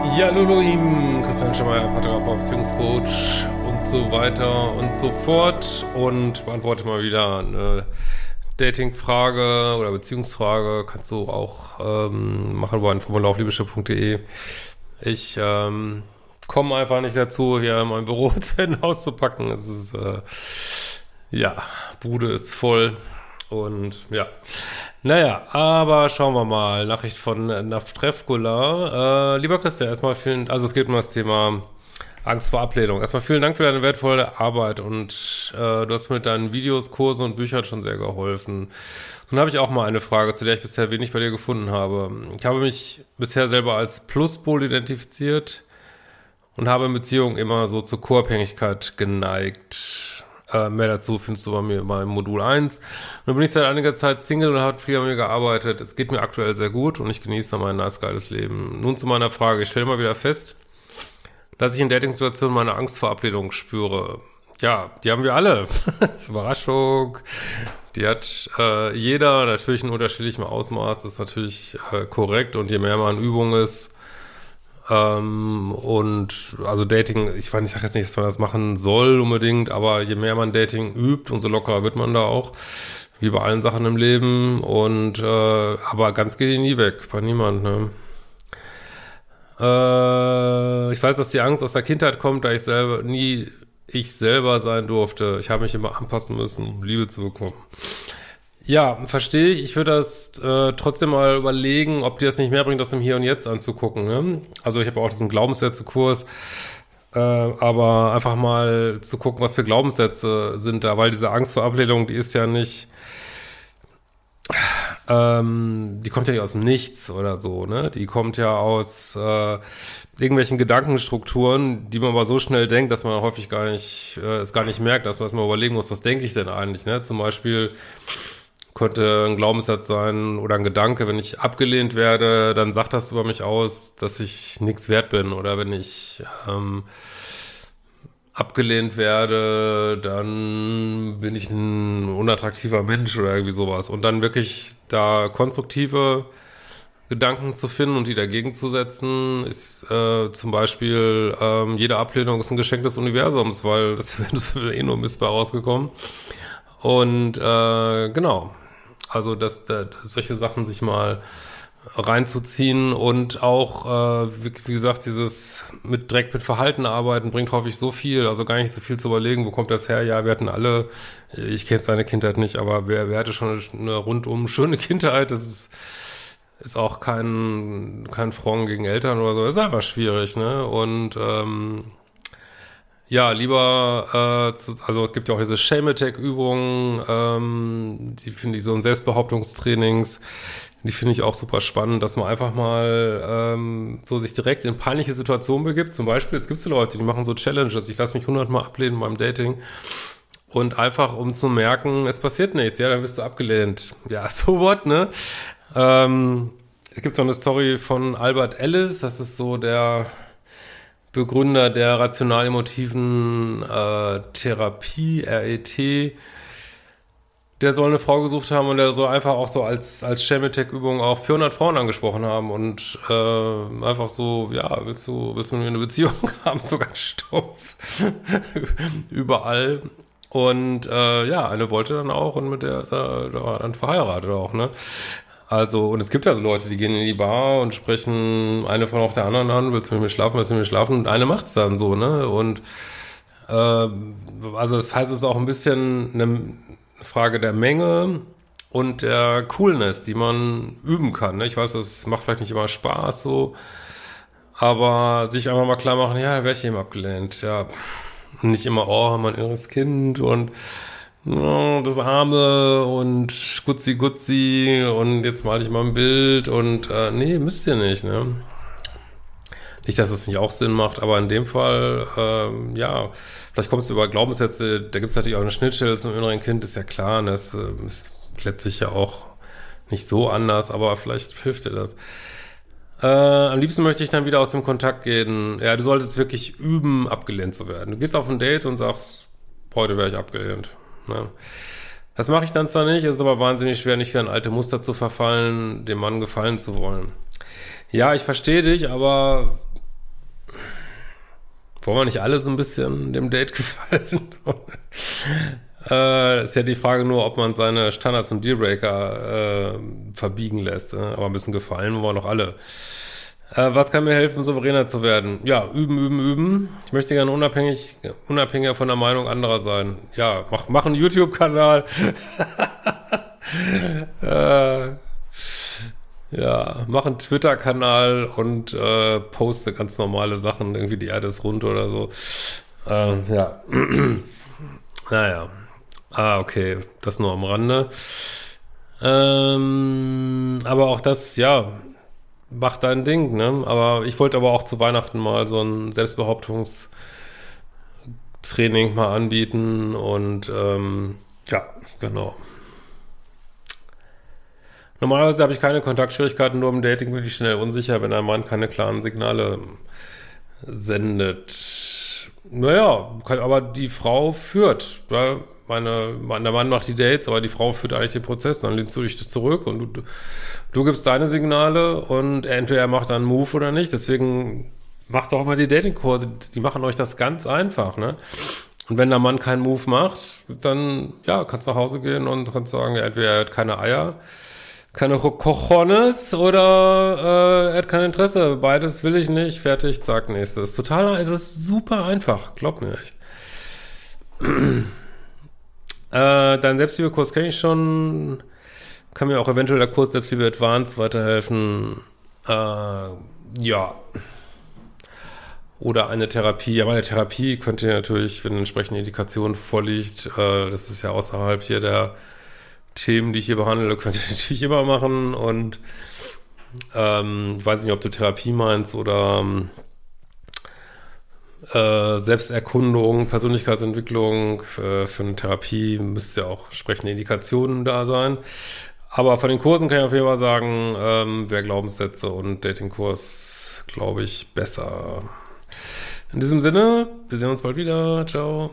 hallo ihm, Christian Schemmer, Paartherapeut, Beziehungscoach und so weiter und so fort und beantworte mal wieder eine Dating-Frage oder Beziehungsfrage, kannst du auch ähm, machen über ein Formular auf liebeschiff.de. Ich ähm, komme einfach nicht dazu, hier mein Büro zu Ende auszupacken. Es ist, äh, ja, Bude ist voll und ja. Naja, aber schauen wir mal. Nachricht von Navtrevkula. Äh, lieber Christian, erstmal vielen, also es geht um das Thema Angst vor Ablehnung. Erstmal vielen Dank für deine wertvolle Arbeit und äh, du hast mit deinen Videos, Kursen und Büchern schon sehr geholfen. Nun habe ich auch mal eine Frage, zu der ich bisher wenig bei dir gefunden habe. Ich habe mich bisher selber als Pluspol identifiziert und habe in Beziehungen immer so zur Co-Abhängigkeit geneigt. Äh, mehr dazu findest du bei mir mal im Modul 1. Nun bin ich seit einiger Zeit Single und habe viel an mir gearbeitet. Es geht mir aktuell sehr gut und ich genieße mein nice, geiles Leben. Nun zu meiner Frage. Ich stelle mal wieder fest, dass ich in Dating-Situationen meine Angst vor Ablehnung spüre. Ja, die haben wir alle. Überraschung. Die hat äh, jeder natürlich in unterschiedlichem Ausmaß. Das ist natürlich äh, korrekt. Und je mehr man Übung ist, ähm, und also Dating, ich weiß, ich sage jetzt nicht, dass man das machen soll unbedingt, aber je mehr man Dating übt, umso lockerer wird man da auch. Wie bei allen Sachen im Leben. Und äh, aber ganz geht die nie weg, bei niemand, ne? Äh, ich weiß, dass die Angst aus der Kindheit kommt, da ich selber nie ich selber sein durfte. Ich habe mich immer anpassen müssen, um Liebe zu bekommen. Ja, verstehe ich. Ich würde das äh, trotzdem mal überlegen, ob dir das nicht mehr bringt, das im Hier und Jetzt anzugucken. Ne? Also ich habe auch diesen Glaubenssätze-Kurs, äh, aber einfach mal zu gucken, was für Glaubenssätze sind da, weil diese Angst vor Ablehnung, die ist ja nicht, ähm, die kommt ja nicht aus dem Nichts oder so, ne? Die kommt ja aus äh, irgendwelchen Gedankenstrukturen, die man aber so schnell denkt, dass man häufig gar nicht, äh, es gar nicht merkt, dass man erstmal überlegen muss, was denke ich denn eigentlich, ne? Zum Beispiel, könnte ein Glaubenssatz sein oder ein Gedanke, wenn ich abgelehnt werde, dann sagt das über mich aus, dass ich nichts wert bin. Oder wenn ich ähm, abgelehnt werde, dann bin ich ein unattraktiver Mensch oder irgendwie sowas. Und dann wirklich da konstruktive Gedanken zu finden und die dagegen zu setzen, ist äh, zum Beispiel ähm, jede Ablehnung ist ein Geschenk des Universums, weil das ist eh nur missbar rausgekommen. Und äh, genau, also, dass, dass solche Sachen sich mal reinzuziehen und auch, äh, wie, wie, gesagt, dieses mit direkt mit Verhalten arbeiten bringt häufig so viel, also gar nicht so viel zu überlegen, wo kommt das her? Ja, wir hatten alle, ich kenne seine Kindheit nicht, aber wer, wer hatte schon eine rundum schöne Kindheit? Das ist, ist auch kein, kein Front gegen Eltern oder so, das ist einfach schwierig, ne? Und ähm, ja, lieber, äh, zu, also es gibt ja auch diese Shame-Attack-Übungen, ähm, die finde ich so ein Selbstbehauptungstrainings, die finde ich auch super spannend, dass man einfach mal ähm, so sich direkt in peinliche Situationen begibt. Zum Beispiel, es gibt so Leute, die machen so Challenges, ich lasse mich hundertmal ablehnen beim Dating und einfach um zu merken, es passiert nichts, ja, dann wirst du abgelehnt. Ja, so what, ne? Ähm, es gibt so eine Story von Albert Ellis, das ist so der Begründer der rational-emotiven äh, Therapie, RET, der soll eine Frau gesucht haben und der soll einfach auch so als, als Schemetech-Übung auch 400 Frauen angesprochen haben und äh, einfach so, ja, willst du, willst du mit mir eine Beziehung haben? Sogar Stoff. Überall. Und äh, ja, eine wollte dann auch und mit der ist er dann verheiratet auch, ne? Also, und es gibt ja so Leute, die gehen in die Bar und sprechen eine Frau nach der anderen an, willst du mit mir schlafen, willst du mit mir schlafen? Und eine macht's dann so, ne? Und äh, also das heißt, es ist auch ein bisschen eine Frage der Menge und der Coolness, die man üben kann. Ne? Ich weiß, das macht vielleicht nicht immer Spaß so, aber sich einfach mal klar machen, ja, da wäre ich eben abgelehnt. Ja, nicht immer, oh, mein inneres Kind und das Arme und Gutzi Gutzi und jetzt male ich mal ein Bild und äh, nee, müsst ihr nicht, ne? Nicht, dass es nicht auch Sinn macht, aber in dem Fall, ähm, ja, vielleicht kommst du über Glaubenssätze, da gibt es natürlich auch eine Schnittstelle zum inneren Kind, ist ja klar, das äh, ist letztlich ja auch nicht so anders, aber vielleicht hilft dir das. Äh, am liebsten möchte ich dann wieder aus dem Kontakt gehen. Ja, du solltest wirklich üben, abgelehnt zu werden. Du gehst auf ein Date und sagst, heute wäre ich abgelehnt. Ne? Das mache ich dann zwar nicht, ist aber wahnsinnig schwer, nicht für ein alte Muster zu verfallen, dem Mann gefallen zu wollen. Ja, ich verstehe dich, aber wollen wir nicht alle so ein bisschen dem Date gefallen? äh, ist ja die Frage nur, ob man seine Standards und Dealbreaker äh, verbiegen lässt. Äh? Aber ein bisschen gefallen wollen wir doch alle. Äh, was kann mir helfen, souveräner zu werden? Ja, üben, üben, üben. Ich möchte gerne unabhängig, unabhängiger von der Meinung anderer sein. Ja, mach, mach einen YouTube-Kanal. äh, ja, mach einen Twitter-Kanal und äh, poste ganz normale Sachen, irgendwie die Erde ist rund oder so. Äh, ja. naja. Ah, okay. Das nur am Rande. Ähm, aber auch das, ja, mach dein Ding, ne? Aber ich wollte aber auch zu Weihnachten mal so ein Selbstbehauptungstraining mal anbieten und ähm, ja, genau. Normalerweise habe ich keine Kontaktschwierigkeiten, nur im Dating bin ich schnell unsicher, wenn ein Mann keine klaren Signale sendet. Naja, aber die Frau führt. Meine, der Mann macht die Dates, aber die Frau führt eigentlich den Prozess. Dann lehnst du dich das zurück und du, du gibst deine Signale und entweder er macht dann einen Move oder nicht. Deswegen macht doch mal die Datingkurse. Die machen euch das ganz einfach, ne? Und wenn der Mann keinen Move macht, dann, ja, kannst du nach Hause gehen und kannst sagen, entweder er hat keine Eier keine Cojones oder äh, er hat kein Interesse. Beides will ich nicht. Fertig, zack, nächstes. Total, es ist super einfach. Glaub mir echt. äh, dein Selbstliebe-Kurs kenne ich schon. Kann mir auch eventuell der Kurs Selbstliebe Advanced weiterhelfen. Äh, ja. Oder eine Therapie. Aber eine Therapie könnte natürlich, wenn eine entsprechende Indikation vorliegt, äh, das ist ja außerhalb hier der Themen, die ich hier behandle, könnt ihr natürlich immer machen. Und ähm, ich weiß nicht, ob du Therapie meinst oder äh, Selbsterkundung, Persönlichkeitsentwicklung. Äh, für eine Therapie müsste ja auch entsprechende Indikationen da sein. Aber von den Kursen kann ich auf jeden Fall sagen, ähm, wer Glaubenssätze und Datingkurs, glaube ich, besser. In diesem Sinne, wir sehen uns bald wieder. Ciao.